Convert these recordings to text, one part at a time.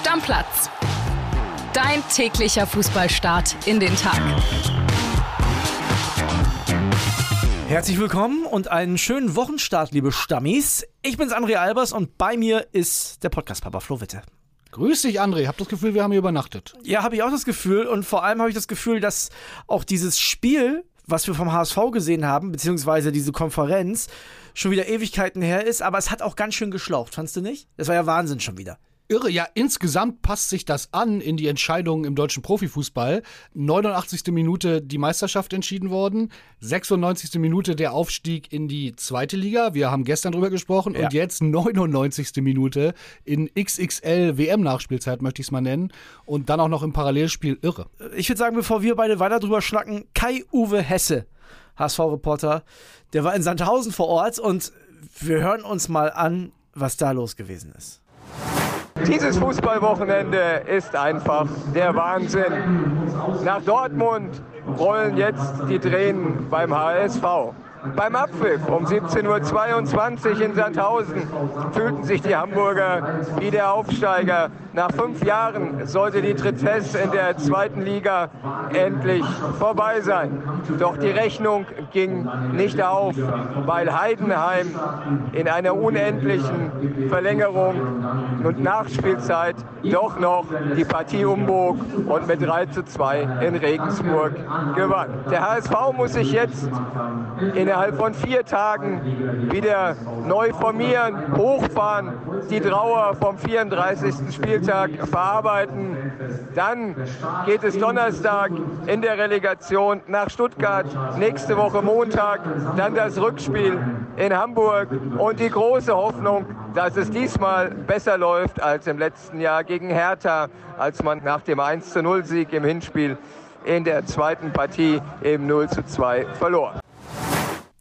Stammplatz. Dein täglicher Fußballstart in den Tag. Herzlich willkommen und einen schönen Wochenstart, liebe Stammis. Ich bin's André Albers und bei mir ist der Podcast-Papa Flo Witte. Grüß dich, André. Hab das Gefühl, wir haben hier übernachtet. Ja, habe ich auch das Gefühl und vor allem habe ich das Gefühl, dass auch dieses Spiel, was wir vom HSV gesehen haben, beziehungsweise diese Konferenz, schon wieder Ewigkeiten her ist, aber es hat auch ganz schön geschlaucht, fandst du nicht? Das war ja Wahnsinn schon wieder. Irre, ja, insgesamt passt sich das an in die Entscheidungen im deutschen Profifußball. 89. Minute die Meisterschaft entschieden worden, 96. Minute der Aufstieg in die zweite Liga. Wir haben gestern drüber gesprochen Ja. und jetzt 99. Minute in XXL WM-Nachspielzeit, möchte ich es mal nennen. Und dann auch noch im Parallelspiel irre. Ich würde sagen, bevor wir beide weiter drüber schnacken, Kai-Uwe Hesse, HSV-Reporter, der war in Sandhausen vor Ort und wir hören uns mal an, was da los gewesen ist. Dieses Fußballwochenende ist einfach der Wahnsinn. Nach Dortmund rollen jetzt die Tränen beim HSV. Beim Abpfiff um 17.22 Uhr in Sandhausen fühlten sich die Hamburger wie der Aufsteiger. Nach fünf Jahren sollte die Tristesse in der zweiten Liga endlich vorbei sein. Doch die Rechnung ging nicht auf, weil Heidenheim in einer unendlichen Verlängerung und Nachspielzeit doch noch die Partie umbog und mit 3 zu 2 in Regensburg gewann. Der HSV muss sich jetzt innerhalb von vier Tagen wieder neu formieren, hochfahren, die Trauer vom 34. Spieltag verarbeiten. Dann geht es Donnerstag in der Relegation nach Stuttgart, nächste Woche Montag, dann das Rückspiel in Hamburg und die große Hoffnung, dass es diesmal besser läuft als im letzten Jahr gegen Hertha, als man nach dem 1 zu 0 Sieg im Hinspiel in der zweiten Partie eben 0 zu 2 verlor.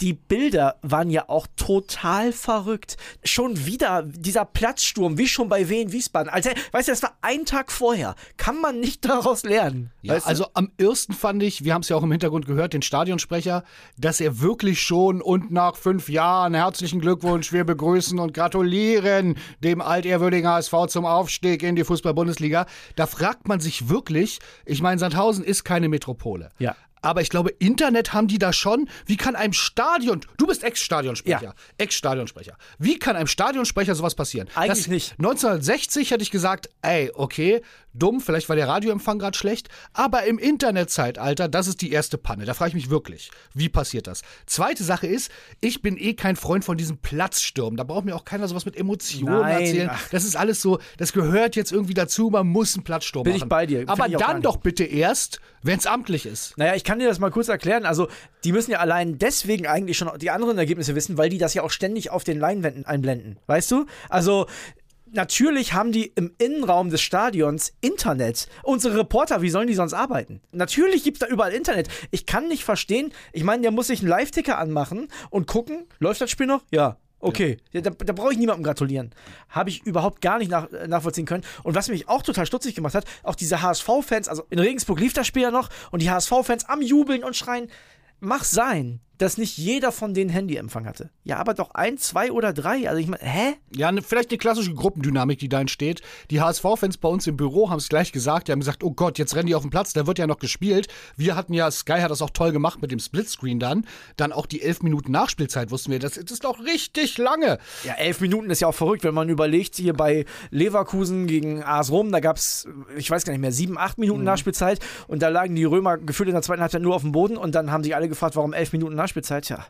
Die Bilder waren ja auch total verrückt. Schon wieder dieser Platzsturm, wie schon bei Wien Wiesbaden. Also, weißt du, das war ein Tag vorher. Kann man nicht daraus lernen. Ja, weißt du? also am ersten fand ich, wir haben es ja auch im Hintergrund gehört, den Stadionsprecher, dass er wirklich schon und nach fünf Jahren herzlichen Glückwunsch, wir begrüßen und gratulieren dem altehrwürdigen HSV zum Aufstieg in die Fußball-Bundesliga. Da fragt man sich wirklich, ich meine, Sandhausen ist keine Metropole. Ja. Aber ich glaube, Internet haben die da schon. Wie kann einem Stadion, du bist Ex-Stadionsprecher, Ja. Ex-Stadionsprecher. Wie kann einem Stadionsprecher sowas passieren? Eigentlich das, nicht. 1960 hätte ich gesagt, ey, okay, dumm, vielleicht war der Radioempfang gerade schlecht, aber im Internetzeitalter, das ist die erste Panne. Da frage ich mich wirklich, wie passiert das? Zweite Sache ist, ich bin eh kein Freund von diesem Platzsturm. Da braucht mir auch keiner sowas mit Emotionen Nein, erzählen. Das ist alles so, das gehört jetzt irgendwie dazu, man muss einen Platzsturm Bin ich machen. bei dir, find Aber ich dann doch bitte erst, wenn es amtlich ist. Naja, ich kann dir das mal kurz erklären. Also, die müssen ja allein deswegen eigentlich schon die anderen Ergebnisse wissen, weil die das ja auch ständig auf den Leinwänden einblenden. Weißt du? Also, natürlich haben die im Innenraum des Stadions Internet. Unsere Reporter, wie sollen die sonst arbeiten? Natürlich gibt es da überall Internet. Ich kann nicht verstehen, ich meine, der muss sich einen Live-Ticker anmachen und gucken, läuft das Spiel noch? Ja. Okay, ja, da, da brauche ich niemandem gratulieren. Habe ich überhaupt gar nicht nach, nachvollziehen können. Und was mich auch total stutzig gemacht hat, auch diese HSV-Fans, also in Regensburg lief das Spiel ja noch und die HSV-Fans am Jubeln und schreien, mach sein, dass nicht jeder von denen Handyempfang hatte. Ja, aber doch ein, zwei oder drei. Also ich meine, hä? Ja, ne, vielleicht eine klassische Gruppendynamik, die da entsteht. Die HSV-Fans bei uns im Büro haben es gleich gesagt. Die haben gesagt, oh Gott, jetzt rennen die auf den Platz, da wird ja noch gespielt. Wir hatten ja, Sky hat das auch toll gemacht mit dem Splitscreen dann. Dann auch die elf Minuten Nachspielzeit wussten wir, das, das ist doch richtig lange. Ja, elf Minuten ist ja auch verrückt, wenn man überlegt, hier bei Leverkusen gegen AS Rom, da gab es, ich weiß gar nicht mehr, sieben, acht Minuten Nachspielzeit und da lagen die Römer gefühlt in der zweiten Halbzeit nur auf dem Boden und dann haben sich alle gefragt, warum elf Minuten Nachspielzeit?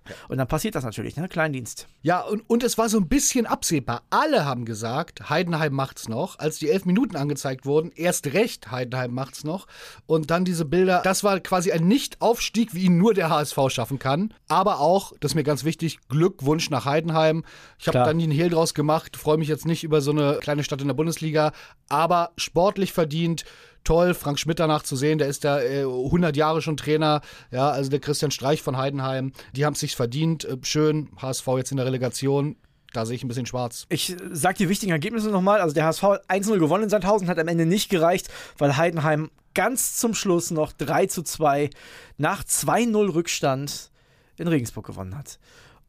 Ja. Und dann passiert das natürlich, ne? Kleindienst. Ja, und, und es war so ein bisschen absehbar. Alle haben gesagt, Heidenheim macht's noch. Als die elf Minuten angezeigt wurden, erst recht, Heidenheim macht's noch. Und dann diese Bilder, das war quasi ein Nicht-Aufstieg, wie ihn nur der HSV schaffen kann. Aber auch, das ist mir ganz wichtig, Glückwunsch nach Heidenheim. Ich habe dann einen Hehl draus gemacht, freue mich jetzt nicht über so eine kleine Stadt in der Bundesliga, aber sportlich verdient. Toll, Frank Schmidt danach zu sehen, der ist da äh, 100 Jahre schon Trainer, ja, also der Christian Streich von Heidenheim, die haben es sich verdient, äh, schön, HSV jetzt in der Relegation, da sehe ich ein bisschen schwarz. Ich sag die wichtigen Ergebnisse nochmal. Also der HSV hat 1-0 gewonnen in Sandhausen, hat am Ende nicht gereicht, weil Heidenheim ganz zum Schluss noch 3 zu 2 nach 2-0 Rückstand in Regensburg gewonnen hat.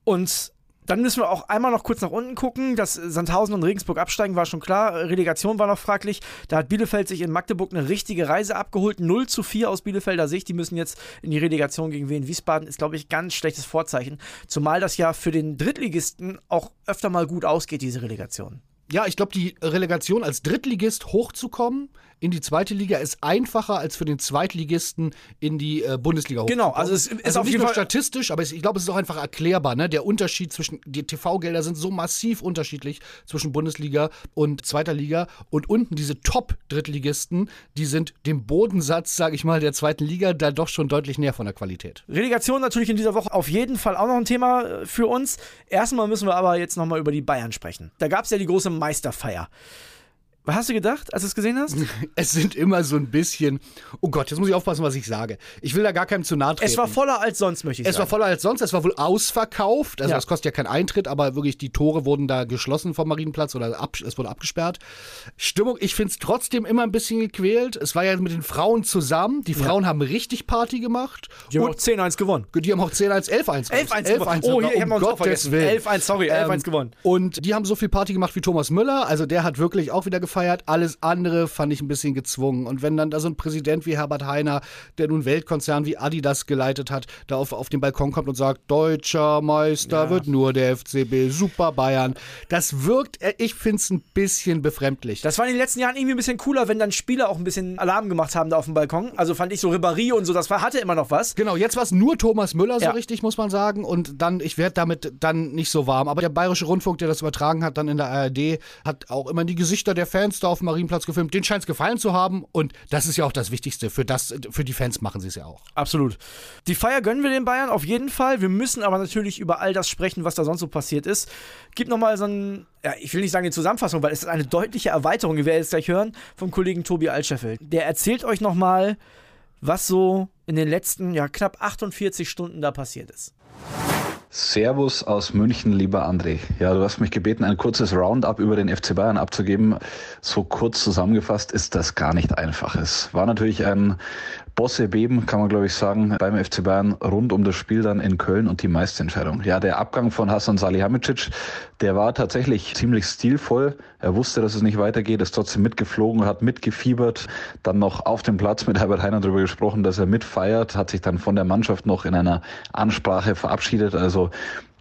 Und Dann müssen wir auch einmal noch kurz nach unten gucken. Dass Sandhausen und Regensburg absteigen, war schon klar. Relegation war noch fraglich. Da hat Bielefeld sich in Magdeburg eine richtige Reise abgeholt. 0 zu 4 aus Bielefelder Sicht. Die müssen jetzt in die Relegation gegen Wien. Wiesbaden ist, glaube ich, ganz schlechtes Vorzeichen. Zumal das ja für den Drittligisten auch öfter mal gut ausgeht, diese Relegation. Ja, ich glaube, die Relegation als Drittligist hochzukommen in die zweite Liga ist einfacher als für den Zweitligisten in die äh, Bundesliga Genau, also es ist also auf nicht jeden nur Fall statistisch, aber es, ich glaube, es ist auch einfach erklärbar. Ne? Der Unterschied zwischen, die TV-Gelder sind so massiv unterschiedlich zwischen Bundesliga und zweiter Liga. Und unten diese Top-Drittligisten, die sind dem Bodensatz, sage ich mal, der zweiten Liga da doch schon deutlich näher von der Qualität. Relegation natürlich in dieser Woche auf jeden Fall auch noch ein Thema äh, für uns. Erstmal müssen wir aber jetzt nochmal über die Bayern sprechen. Da gab es ja die große Meisterfeier. Was hast du gedacht, als du es gesehen hast? Es sind immer so ein bisschen. Oh Gott, jetzt muss ich aufpassen, was ich sage. Ich will da gar keinem zu nahe treten. Es war voller als sonst, möchte ich Es sagen. war voller als sonst, es war wohl ausverkauft. Also Ja. das kostet ja keinen Eintritt, aber wirklich die Tore wurden da geschlossen vom Marienplatz oder ab, es wurde abgesperrt. Stimmung, ich finde es trotzdem immer ein bisschen gequält. Es war ja mit den Frauen zusammen. Die Frauen haben richtig Party gemacht. Die haben auch 10-1 gewonnen. die haben auch 10-1, 11-1. 11-1 gewonnen. Oh, hier, ich hab noch einen Tor vergessen. 11-1, sorry, 11-1 gewonnen. Und die haben so viel Party gemacht wie Thomas Müller. Also der hat wirklich auch wieder gefeiert. Alles andere fand ich ein bisschen gezwungen. Und wenn dann da so ein Präsident wie Herbert Heiner, der nun Weltkonzern wie Adidas geleitet hat, da auf, auf den Balkon kommt und sagt, deutscher Meister wird nur der FCB, super Bayern. Das wirkt, äh, ich finde es ein bisschen befremdlich. Das war in den letzten Jahren irgendwie ein bisschen cooler, wenn dann Spieler auch ein bisschen Alarm gemacht haben da auf dem Balkon. Also fand ich so Ribéry und so, das war, hatte immer noch was. Genau, jetzt war es nur Thomas Müller so Ja. richtig, muss man sagen. Und dann, ich werde damit dann nicht so warm. Aber der Bayerische Rundfunk, der das übertragen hat, dann in der ARD, hat auch immer die Gesichter der Fans da auf dem Marienplatz gefilmt. Den scheint es gefallen zu haben. Und das ist ja auch das Wichtigste. Für, das, für die Fans machen sie es ja auch. Absolut. Die Feier gönnen wir den Bayern auf jeden Fall. Wir müssen aber natürlich über all das sprechen, was da sonst so passiert ist. Gib nochmal so ein, ja, ich will nicht sagen eine Zusammenfassung, weil es ist eine deutliche Erweiterung, wir jetzt gleich hören, vom Kollegen Tobi Altscheffel. Der erzählt euch nochmal, was so in den letzten, ja, knapp 48 Stunden da passiert ist. Servus aus München, lieber André. Ja, du hast mich gebeten, ein kurzes Roundup über den FC Bayern abzugeben. So kurz zusammengefasst ist das gar nicht einfach. Es war natürlich ein Bossebeben, kann man glaube ich sagen, beim FC Bayern rund um das Spiel dann in Köln und die Meisterentscheidung. Ja, der Abgang von Hasan Salihamidzic, der war tatsächlich ziemlich stilvoll. Er wusste, dass es nicht weitergeht, ist trotzdem mitgeflogen, hat mitgefiebert, dann noch auf dem Platz mit Herbert Heiner darüber gesprochen, dass er mitfeiert, hat sich dann von der Mannschaft noch in einer Ansprache verabschiedet. Also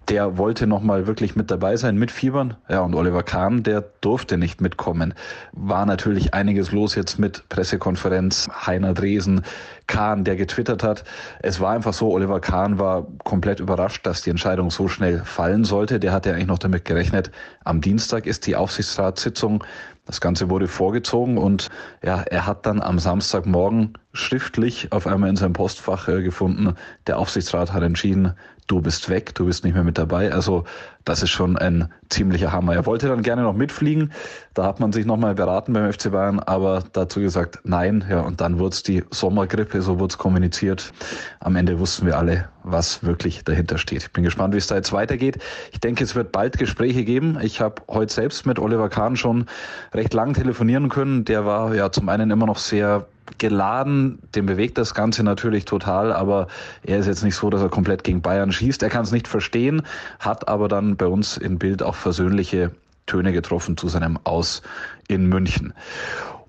der wollte nochmal wirklich mit dabei sein, mitfiebern. Ja, und Oliver Kahn, der durfte nicht mitkommen. War natürlich einiges los jetzt mit Pressekonferenz, Heiner Dresen, Kahn, der getwittert hat. Es war einfach so, Oliver Kahn war komplett überrascht, dass die Entscheidung so schnell fallen sollte. Der hatte eigentlich noch damit gerechnet, am Dienstag ist die Aufsichtsratssitzung. Das Ganze wurde vorgezogen und ja, er hat dann am Samstagmorgen schriftlich auf einmal in seinem Postfach äh, gefunden, der Aufsichtsrat hat entschieden, du bist weg, du bist nicht mehr mit dabei. Also das ist schon ein ziemlicher Hammer. Er wollte dann gerne noch mitfliegen. Da hat man sich nochmal beraten beim FC Bayern, aber dazu gesagt, nein. Ja, und dann wurde es die Sommergrippe, so wurde es kommuniziert. Am Ende wussten wir alle, was wirklich dahinter steht. Ich bin gespannt, wie es da jetzt weitergeht. Ich denke, es wird bald Gespräche geben. Ich habe heute selbst mit Oliver Kahn schon recht lang telefonieren können. Der war ja zum einen immer noch sehr geladen, dem bewegt das Ganze natürlich total, aber er ist jetzt nicht so, dass er komplett gegen Bayern schießt. Er kann es nicht verstehen, hat aber dann bei uns in Bild auch versöhnliche Töne getroffen zu seinem Aus in München.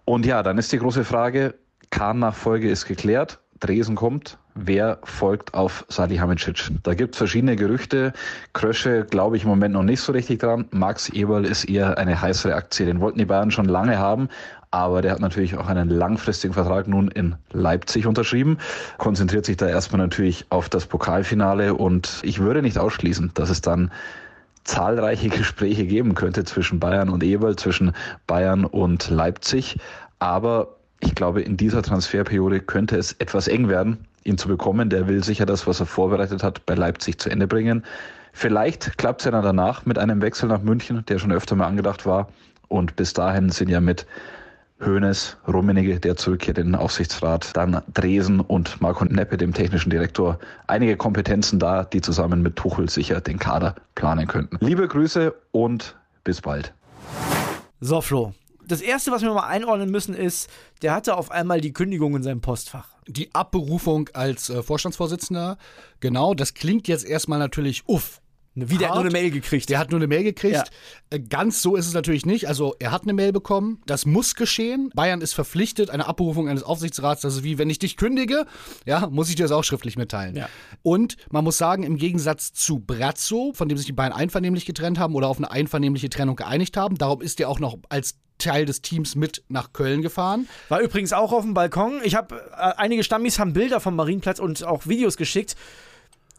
Und ja, dann ist die große Frage, Kahn-Nachfolge ist geklärt, Dresen kommt, wer folgt auf Salihamidzic? Da gibt es verschiedene Gerüchte. Krösche glaube ich im Moment noch nicht so richtig dran. Max Eberl ist eher eine heißere Aktie. Den wollten die Bayern schon lange haben. Aber der hat natürlich auch einen langfristigen Vertrag nun in Leipzig unterschrieben, konzentriert sich da erstmal natürlich auf das Pokalfinale und ich würde nicht ausschließen, dass es dann zahlreiche Gespräche geben könnte zwischen Bayern und Eberl, zwischen Bayern und Leipzig. Aber ich glaube, in dieser Transferperiode könnte es etwas eng werden, ihn zu bekommen. Der will sicher das, was er vorbereitet hat, bei Leipzig zu Ende bringen. Vielleicht klappt es ja dann danach mit einem Wechsel nach München, der schon öfter mal angedacht war. Und bis dahin sind ja mit Hoeneß, Rummenigge, der zurückkehrt in den Aufsichtsrat, dann Dresen und Marco Neppe, dem technischen Direktor, einige Kompetenzen da, die zusammen mit Tuchel sicher den Kader planen könnten. Liebe Grüße und bis bald. So, Flo. Das erste, was wir mal einordnen müssen, ist, der hatte auf einmal die Kündigung in seinem Postfach. Die Abberufung als äh, Vorstandsvorsitzender, genau, das klingt jetzt erstmal natürlich uff. Wie, der hat nur eine Mail gekriegt. Der hat nur eine Mail gekriegt. Ja. Äh, Ganz so ist es natürlich nicht. Also er hat eine Mail bekommen. Das muss geschehen. Bayern ist verpflichtet, eine Abberufung eines Aufsichtsrats. Das ist wie, wenn ich dich kündige, ja, muss ich dir das auch schriftlich mitteilen. Ja. Und man muss sagen, im Gegensatz zu Brazzo, von dem sich die Bayern einvernehmlich getrennt haben oder auf eine einvernehmliche Trennung geeinigt haben, darum ist er auch noch als Teil des Teams mit nach Köln gefahren. War übrigens auch auf dem Balkon. Ich habe äh, einige Stammis haben Bilder vom Marienplatz und auch Videos geschickt.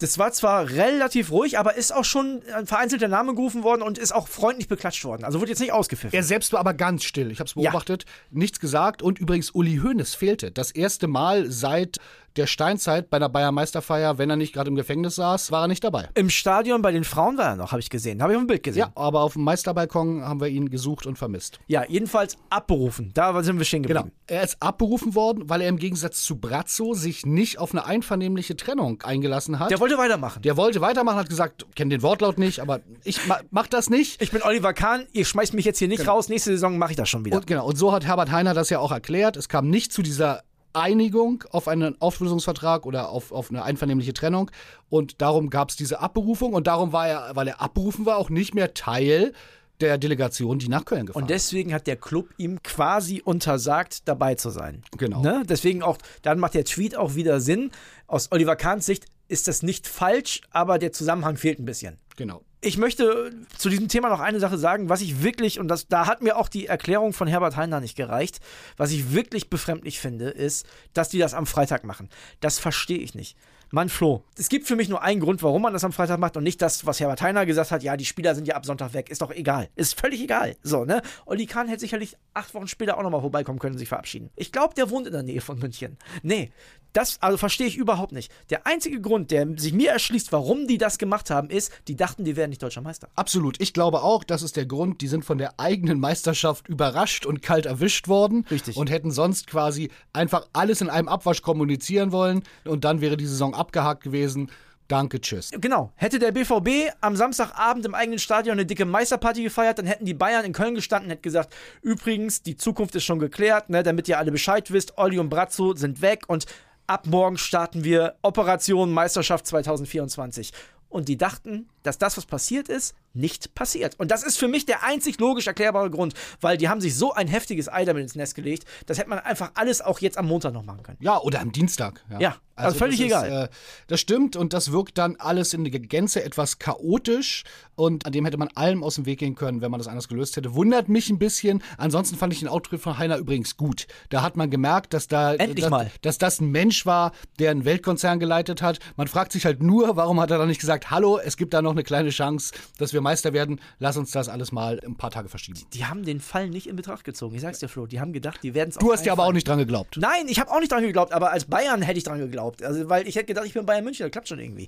Das war zwar relativ ruhig, aber ist auch schon ein vereinzelter Name gerufen worden und ist auch freundlich beklatscht worden. Also wurde jetzt nicht ausgepfiffen. Er selbst war aber ganz still. Ich habe es beobachtet, nichts gesagt. Und übrigens, Uli Hoeneß fehlte. Das erste Mal seit der Steinzeit bei der Bayern Meisterfeier, wenn er nicht gerade im Gefängnis saß, war er nicht dabei. Im Stadion bei den Frauen war er noch, habe ich gesehen. Habe ich auf dem Bild gesehen. Ja, aber auf dem Meisterbalkon haben wir ihn gesucht und vermisst. Ja, jedenfalls abberufen. Da sind wir stehen Genau. geblieben. Er ist abberufen worden, weil er im Gegensatz zu Brazzo sich nicht auf eine einvernehmliche Trennung eingelassen hat. Der wollte weitermachen. Der wollte weitermachen, hat gesagt, kenne den Wortlaut nicht, aber ich ma mach das nicht. Ich bin Oliver Kahn, ihr schmeißt mich jetzt hier nicht raus. Nächste Saison mache ich das schon wieder. Und genau, und so hat Herbert Heiner das ja auch erklärt. Es kam nicht zu dieser Einigung auf einen Auflösungsvertrag oder auf, auf eine einvernehmliche Trennung. Und darum gab es diese Abberufung und darum war er, weil er abberufen war, auch nicht mehr Teil der Delegation, die nach Köln gefahren Und deswegen hat der Club ihm quasi untersagt, dabei zu sein. Genau. Ne? Deswegen auch, dann macht der Tweet auch wieder Sinn. Aus Oliver Kahns Sicht ist das nicht falsch, aber der Zusammenhang fehlt ein bisschen. Genau. Ich möchte zu diesem Thema noch eine Sache sagen, was ich wirklich, und das, da hat mir auch die Erklärung von Herbert Heiner nicht gereicht, was ich wirklich befremdlich finde, ist, dass die das am Freitag machen. Das verstehe ich nicht. Mann, Flo, es gibt für mich nur einen Grund, warum man das am Freitag macht und nicht das, was Herbert Heiner gesagt hat, ja, die Spieler sind ja ab Sonntag weg. Ist doch egal. Ist völlig egal. So, ne? Olli Kahn hätte sicherlich acht Wochen später auch nochmal vorbeikommen können und sich verabschieden. Ich glaube, der wohnt in der Nähe von München. Nee, das also verstehe ich überhaupt nicht. Der einzige Grund, der sich mir erschließt, warum die das gemacht haben, ist, die dachten, die wären nicht deutscher Meister. Absolut. Ich glaube auch, das ist der Grund. Die sind von der eigenen Meisterschaft überrascht und kalt erwischt worden. Richtig. Und hätten sonst quasi einfach alles in einem Abwasch kommunizieren wollen. Und dann wäre die Saison abgehakt gewesen. Danke, tschüss. Genau. Hätte der BVB am Samstagabend im eigenen Stadion eine dicke Meisterparty gefeiert, dann hätten die Bayern in Köln gestanden und hätten gesagt, übrigens, die Zukunft ist schon geklärt, ne, damit ihr alle Bescheid wisst, Olli und Brazzo sind weg und ab morgen starten wir Operation Meisterschaft 2024. Und die dachten, dass das, was passiert ist, nicht passiert. Und das ist für mich der einzig logisch erklärbare Grund, weil die haben sich so ein heftiges Ei damit ins Nest gelegt, das hätte man einfach alles auch jetzt am Montag noch machen können. Ja, oder am Dienstag. Ja, also völlig das egal. Ist, äh, das stimmt und das wirkt dann alles in der Gänze etwas chaotisch und an dem hätte man allem aus dem Weg gehen können, wenn man das anders gelöst hätte. Wundert mich ein bisschen. Ansonsten fand ich den Auftritt von Heiner übrigens gut. Da hat man gemerkt, dass da Endlich dass, mal. dass das ein Mensch war, der einen Weltkonzern geleitet hat. Man fragt sich halt nur, warum hat er dann nicht gesagt, hallo, es gibt da noch eine kleine Chance, dass wir Meister werden. Lass uns das alles mal ein paar Tage verschieben. Die haben den Fall nicht in Betracht gezogen. Ich sag's dir, Flo, die haben gedacht, die werden es Du hast ja aber auch nicht dran geglaubt. Nein, ich habe auch nicht dran geglaubt, aber als Bayern hätte ich dran geglaubt. Also, weil ich hätte gedacht, ich bin Bayern München, das klappt schon irgendwie.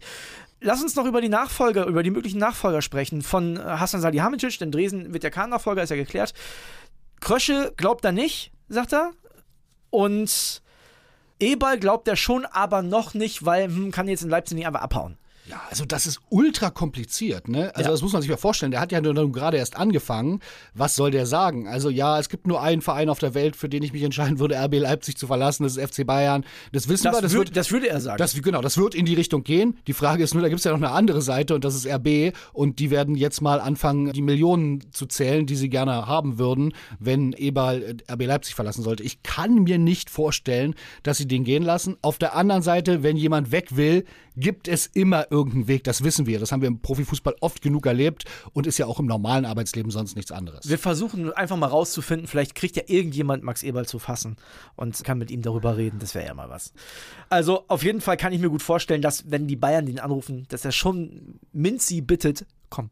Lass uns noch über die Nachfolger, über die möglichen Nachfolger sprechen von äh, Hassan Salihamidzic, denn Dresden wird der Kahn-Nachfolger, ist ja geklärt. Krösche glaubt er nicht, sagt er. Und Eberl glaubt er schon, aber noch nicht, weil hm, kann jetzt in Leipzig nicht einfach abhauen. Ja, also das ist ultra kompliziert, ne? Also Ja. das muss man sich mal vorstellen. Der hat ja nur gerade erst angefangen. Was soll der sagen? Also ja, es gibt nur einen Verein auf der Welt, für den ich mich entscheiden würde, RB Leipzig zu verlassen. Das ist FC Bayern. Das wissen Das, wir. Das würd, wird, das würde er sagen. das, genau, das wird in die Richtung gehen. Die Frage ist nur, da gibt es ja noch eine andere Seite und das ist RB. Und die werden jetzt mal anfangen, die Millionen zu zählen, die sie gerne haben würden, wenn Eberl äh, RB Leipzig verlassen sollte. Ich kann mir nicht vorstellen, dass sie den gehen lassen. Auf der anderen Seite, wenn jemand weg will, gibt es immer irgendeinen Weg. Das wissen wir. Das haben wir im Profifußball oft genug erlebt und ist ja auch im normalen Arbeitsleben sonst nichts anderes. Wir versuchen einfach mal rauszufinden, vielleicht kriegt ja irgendjemand Max Eberl zu fassen und kann mit ihm darüber reden. Das wäre ja mal was. Also auf jeden Fall kann ich mir gut vorstellen, dass wenn die Bayern den anrufen, dass er schon Minzi bittet, komm,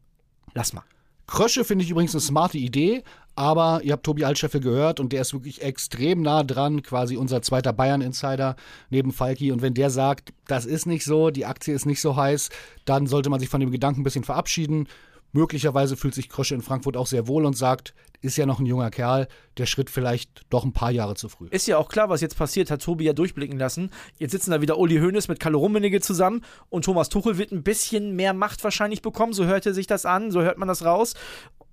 lass mal. Krösche finde ich übrigens eine smarte Idee, aber ihr habt Tobi Altscheffel gehört und der ist wirklich extrem nah dran, quasi unser zweiter Bayern-Insider neben Falki. Und wenn der sagt, das ist nicht so, die Aktie ist nicht so heiß, dann sollte man sich von dem Gedanken ein bisschen verabschieden. Möglicherweise fühlt sich Krösche in Frankfurt auch sehr wohl und sagt, ist ja noch ein junger Kerl, der Schritt vielleicht doch ein paar Jahre zu früh. Ist ja auch klar, was jetzt passiert, hat Tobi ja durchblicken lassen. Jetzt sitzen da wieder Uli Hoeneß mit Kalle Rummenigge zusammen und Thomas Tuchel wird ein bisschen mehr Macht wahrscheinlich bekommen. So hörte sich das an, so hört man das raus.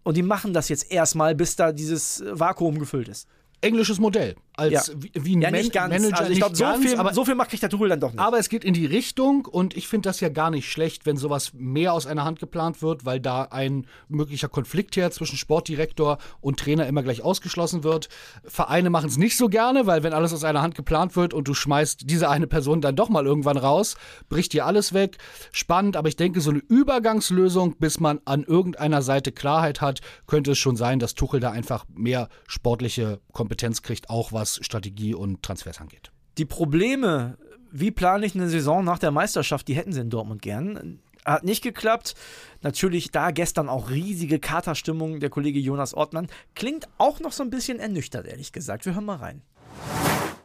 Und die machen das jetzt erstmal, bis da dieses Vakuum gefüllt ist. Englisches Modell. Als Ja. wie, wie ein Ja, Man nicht ganz. Manager. also ich glaube, so ganz, viel, aber so viel macht Tuchel dann doch nicht. aber es geht in die Richtung und ich finde das ja gar nicht schlecht, wenn sowas mehr aus einer Hand geplant wird, weil da ein möglicher Konflikt her zwischen Sportdirektor und Trainer immer gleich ausgeschlossen wird. Vereine machen es nicht so gerne, weil wenn alles aus einer Hand geplant wird und du schmeißt diese eine Person dann doch mal irgendwann raus, bricht dir alles weg. Spannend, aber ich denke, so eine Übergangslösung, bis man an irgendeiner Seite Klarheit hat, könnte es schon sein, dass Tuchel da einfach mehr sportliche Kompetenz kriegt, auch was Strategie und Transfers angeht. die Probleme, wie plane ich eine Saison nach der Meisterschaft, die hätten sie in Dortmund gern. Hat nicht geklappt. Natürlich da gestern auch riesige Katerstimmung. Der Kollege Jonas Ortmann klingt auch noch so ein bisschen ernüchtert, ehrlich gesagt. Wir hören mal rein.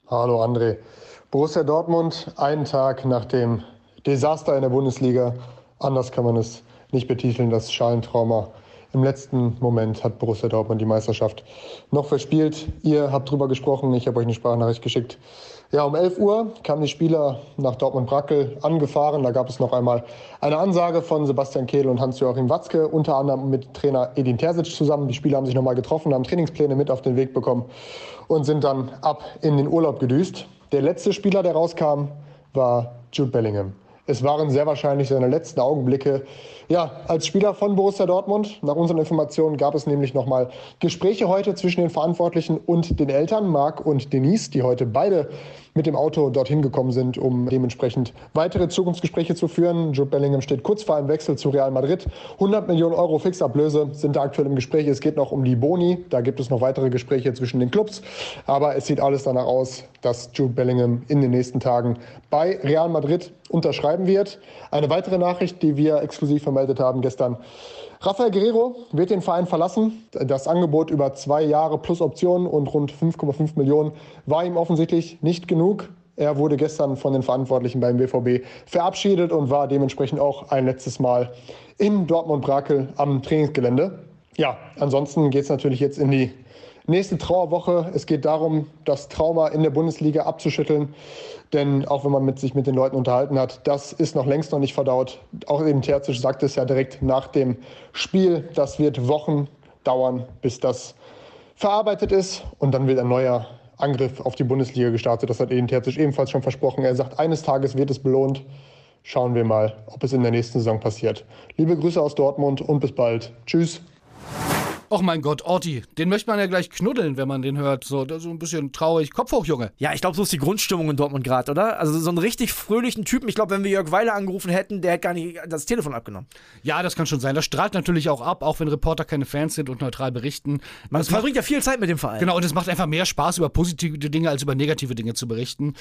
Hallo André. Borussia Dortmund, einen Tag nach dem Desaster in der Bundesliga. Anders kann man es nicht betiteln, das Schalentrauma. Im letzten Moment hat Borussia Dortmund die Meisterschaft noch verspielt. Ihr habt drüber gesprochen, ich habe euch eine Sprachnachricht geschickt. Ja, um 11 Uhr kamen die Spieler nach Dortmund-Brackel angefahren. Da gab es noch einmal eine Ansage von Sebastian Kehl und Hans-Joachim Watzke, unter anderem mit Trainer Edin Terzic zusammen. Die Spieler haben sich nochmal getroffen, haben Trainingspläne mit auf den Weg bekommen und sind dann ab in den Urlaub gedüst. Der letzte Spieler, der rauskam, war Jude Bellingham. Es waren sehr wahrscheinlich seine letzten Augenblicke. Ja, als Spieler von Borussia Dortmund. Nach unseren Informationen gab es nämlich nochmal Gespräche heute zwischen den Verantwortlichen und den Eltern, Marc und Denise, die heute beide mit dem Auto dorthin gekommen sind, um dementsprechend weitere Zukunftsgespräche zu führen. Jude Bellingham steht kurz vor einem Wechsel zu Real Madrid. 100 Millionen Euro Fixablöse sind da aktuell im Gespräch. Es geht noch um die Boni. Da gibt es noch weitere Gespräche zwischen den Clubs. Aber es sieht alles danach aus, dass Jude Bellingham in den nächsten Tagen bei Real Madrid unterschreiben wird. Eine weitere Nachricht, die wir exklusiv vermeldet haben gestern. Rafael Guerrero wird den Verein verlassen. Das Angebot über zwei Jahre plus Optionen und rund 5,5 Millionen war ihm offensichtlich nicht genug. Er wurde gestern von den Verantwortlichen beim BVB verabschiedet und war dementsprechend auch ein letztes Mal in Dortmund-Brakel am Trainingsgelände. Ja, ansonsten geht es natürlich jetzt in die nächste Trauerwoche. Es geht darum, das Trauma in der Bundesliga abzuschütteln. Denn auch wenn man mit sich mit den Leuten unterhalten hat, das ist noch längst noch nicht verdaut. Auch eben Terzic sagt es ja direkt nach dem Spiel. Das wird Wochen dauern, bis das verarbeitet ist. Und dann wird ein neuer Angriff auf die Bundesliga gestartet. Das hat Edin Terzic ebenfalls schon versprochen. Er sagt, eines Tages wird es belohnt. Schauen wir mal, ob es in der nächsten Saison passiert. Liebe Grüße aus Dortmund und bis bald. Tschüss. Och mein Gott, Orti, den möchte man ja gleich knuddeln, wenn man den hört. So, so ein bisschen traurig. Kopf hoch, Junge. Ja, ich glaube, so ist die Grundstimmung in Dortmund gerade, oder? Also so einen richtig fröhlichen Typen. Ich glaube, wenn wir Jörg Weiler angerufen hätten, der hätte gar nicht das Telefon abgenommen. Ja, das kann schon sein. Das strahlt natürlich auch ab, auch wenn Reporter keine Fans sind und neutral berichten. Man Das verbringt ja viel Zeit mit dem Verein. genau, und es macht einfach mehr Spaß, über positive Dinge als über negative Dinge zu berichten.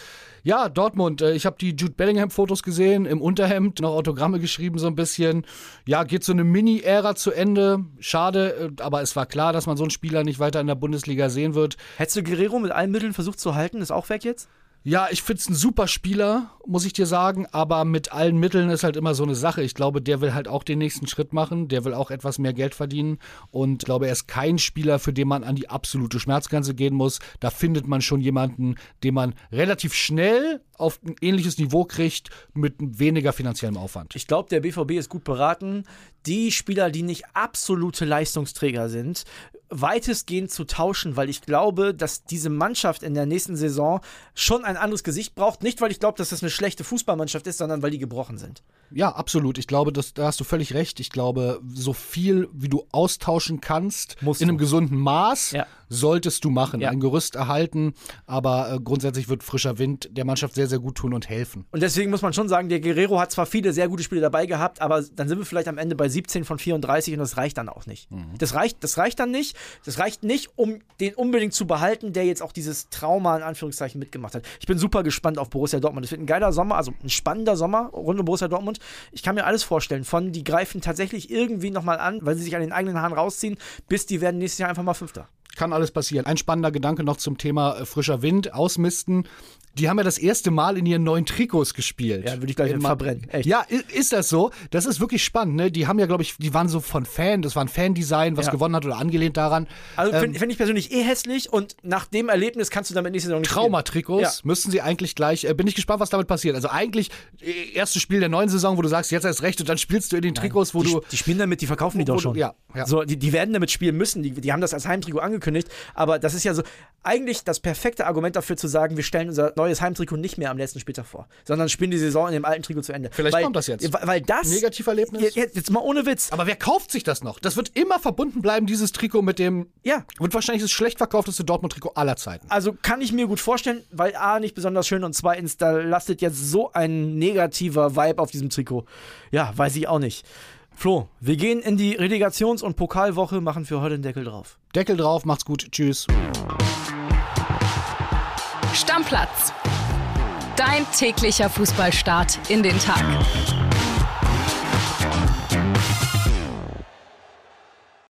Ja, Dortmund, äh, ich habe die Jude Bellingham-Fotos gesehen, im Unterhemd, noch Autogramme geschrieben so ein bisschen. Ja, geht so eine Mini-Ära zu Ende. Schade, äh, aber es war klar, dass man so einen Spieler nicht weiter in der Bundesliga sehen wird. Hättest du Guerrero mit allen Mitteln versucht zu halten? Ist auch weg jetzt? Ja, ich find's ein super Spieler, muss ich dir sagen, aber mit allen Mitteln ist halt immer so eine Sache. Ich glaube, der will halt auch den nächsten Schritt machen, der will auch etwas mehr Geld verdienen und ich glaube, er ist kein Spieler, für den man an die absolute Schmerzgrenze gehen muss. Da findet man schon jemanden, den man relativ schnell auf ein ähnliches Niveau kriegt mit weniger finanziellem Aufwand. Ich glaube, der BVB ist gut beraten, die Spieler, die nicht absolute Leistungsträger sind, weitestgehend zu tauschen, weil ich glaube, dass diese Mannschaft in der nächsten Saison schon ein anderes Gesicht braucht. Nicht, weil ich glaube, dass das eine schlechte Fußballmannschaft ist, sondern weil die gebrochen sind. Ja, absolut. Ich glaube, das, da hast du völlig recht. Ich glaube, so viel, wie du austauschen kannst, Musst in du. einem gesunden Maß, Ja. solltest du machen. Ja. Ein Gerüst erhalten, aber äh, grundsätzlich wird frischer Wind der Mannschaft sehr, sehr gut tun und helfen. Und deswegen muss man schon sagen, der Guerrero hat zwar viele sehr gute Spiele dabei gehabt, aber dann sind wir vielleicht am Ende bei 17 von 34 und das reicht dann auch nicht. Das, reicht, das reicht dann nicht. Das reicht nicht, um den unbedingt zu behalten, der jetzt auch dieses Trauma in Anführungszeichen mitgemacht hat. Ich bin super gespannt auf Borussia Dortmund. Es wird ein geiler Sommer, also ein spannender Sommer rund um Borussia Dortmund. Ich kann mir alles vorstellen. Von die greifen tatsächlich irgendwie nochmal an, weil sie sich an den eigenen Haaren rausziehen, bis die werden nächstes Jahr einfach mal Fünfter. Kann alles passieren. Ein spannender Gedanke noch zum Thema äh, frischer Wind, ausmisten. Die haben ja das erste Mal in ihren neuen Trikots gespielt. Ja, würde ich gleich verbrennen. Echt. Ja, ist das so? Das ist wirklich spannend, ne? Die haben ja, glaube ich, die waren so von Fan, das war ein Fan-Design, was Ja. gewonnen hat oder angelehnt daran. Also Ähm, finde find ich persönlich eh hässlich und nach dem Erlebnis kannst du damit nächste Saison nicht. Traumatrikots Ja. müssten sie eigentlich gleich. Äh, bin ich gespannt, was damit passiert. Also eigentlich äh, erstes Spiel der neuen Saison, wo du sagst, jetzt erst recht und dann spielst du in den Trikots, wo die, du die spielen damit, die verkaufen die doch du- schon. ja, ja. So, die, die werden damit spielen müssen. Die, die haben das als Heimtrikot angekündigt. Angekündigt. Aber das ist ja so eigentlich das perfekte Argument dafür zu sagen, wir stellen unser neues Heimtrikot nicht mehr am letzten Spieltag vor, sondern spielen die Saison in dem alten Trikot zu Ende. Vielleicht weil, kommt das jetzt. Weil, weil das. Negativerlebnis? Jetzt, jetzt mal ohne Witz. Aber wer kauft sich das noch? Das wird immer verbunden bleiben, dieses Trikot mit dem. Ja. Wird wahrscheinlich das schlecht verkaufteste Dortmund-Trikot aller Zeiten. Also kann ich mir gut vorstellen, weil A nicht besonders schön und zweitens, da lastet jetzt so ein negativer Vibe auf diesem Trikot. Ja, weiß ich auch nicht. Flo, wir gehen in die Relegations- und Pokalwoche, machen für heute den Deckel drauf. Deckel drauf, macht's gut, tschüss. Stammplatz. Dein täglicher Fußballstart in den Tag.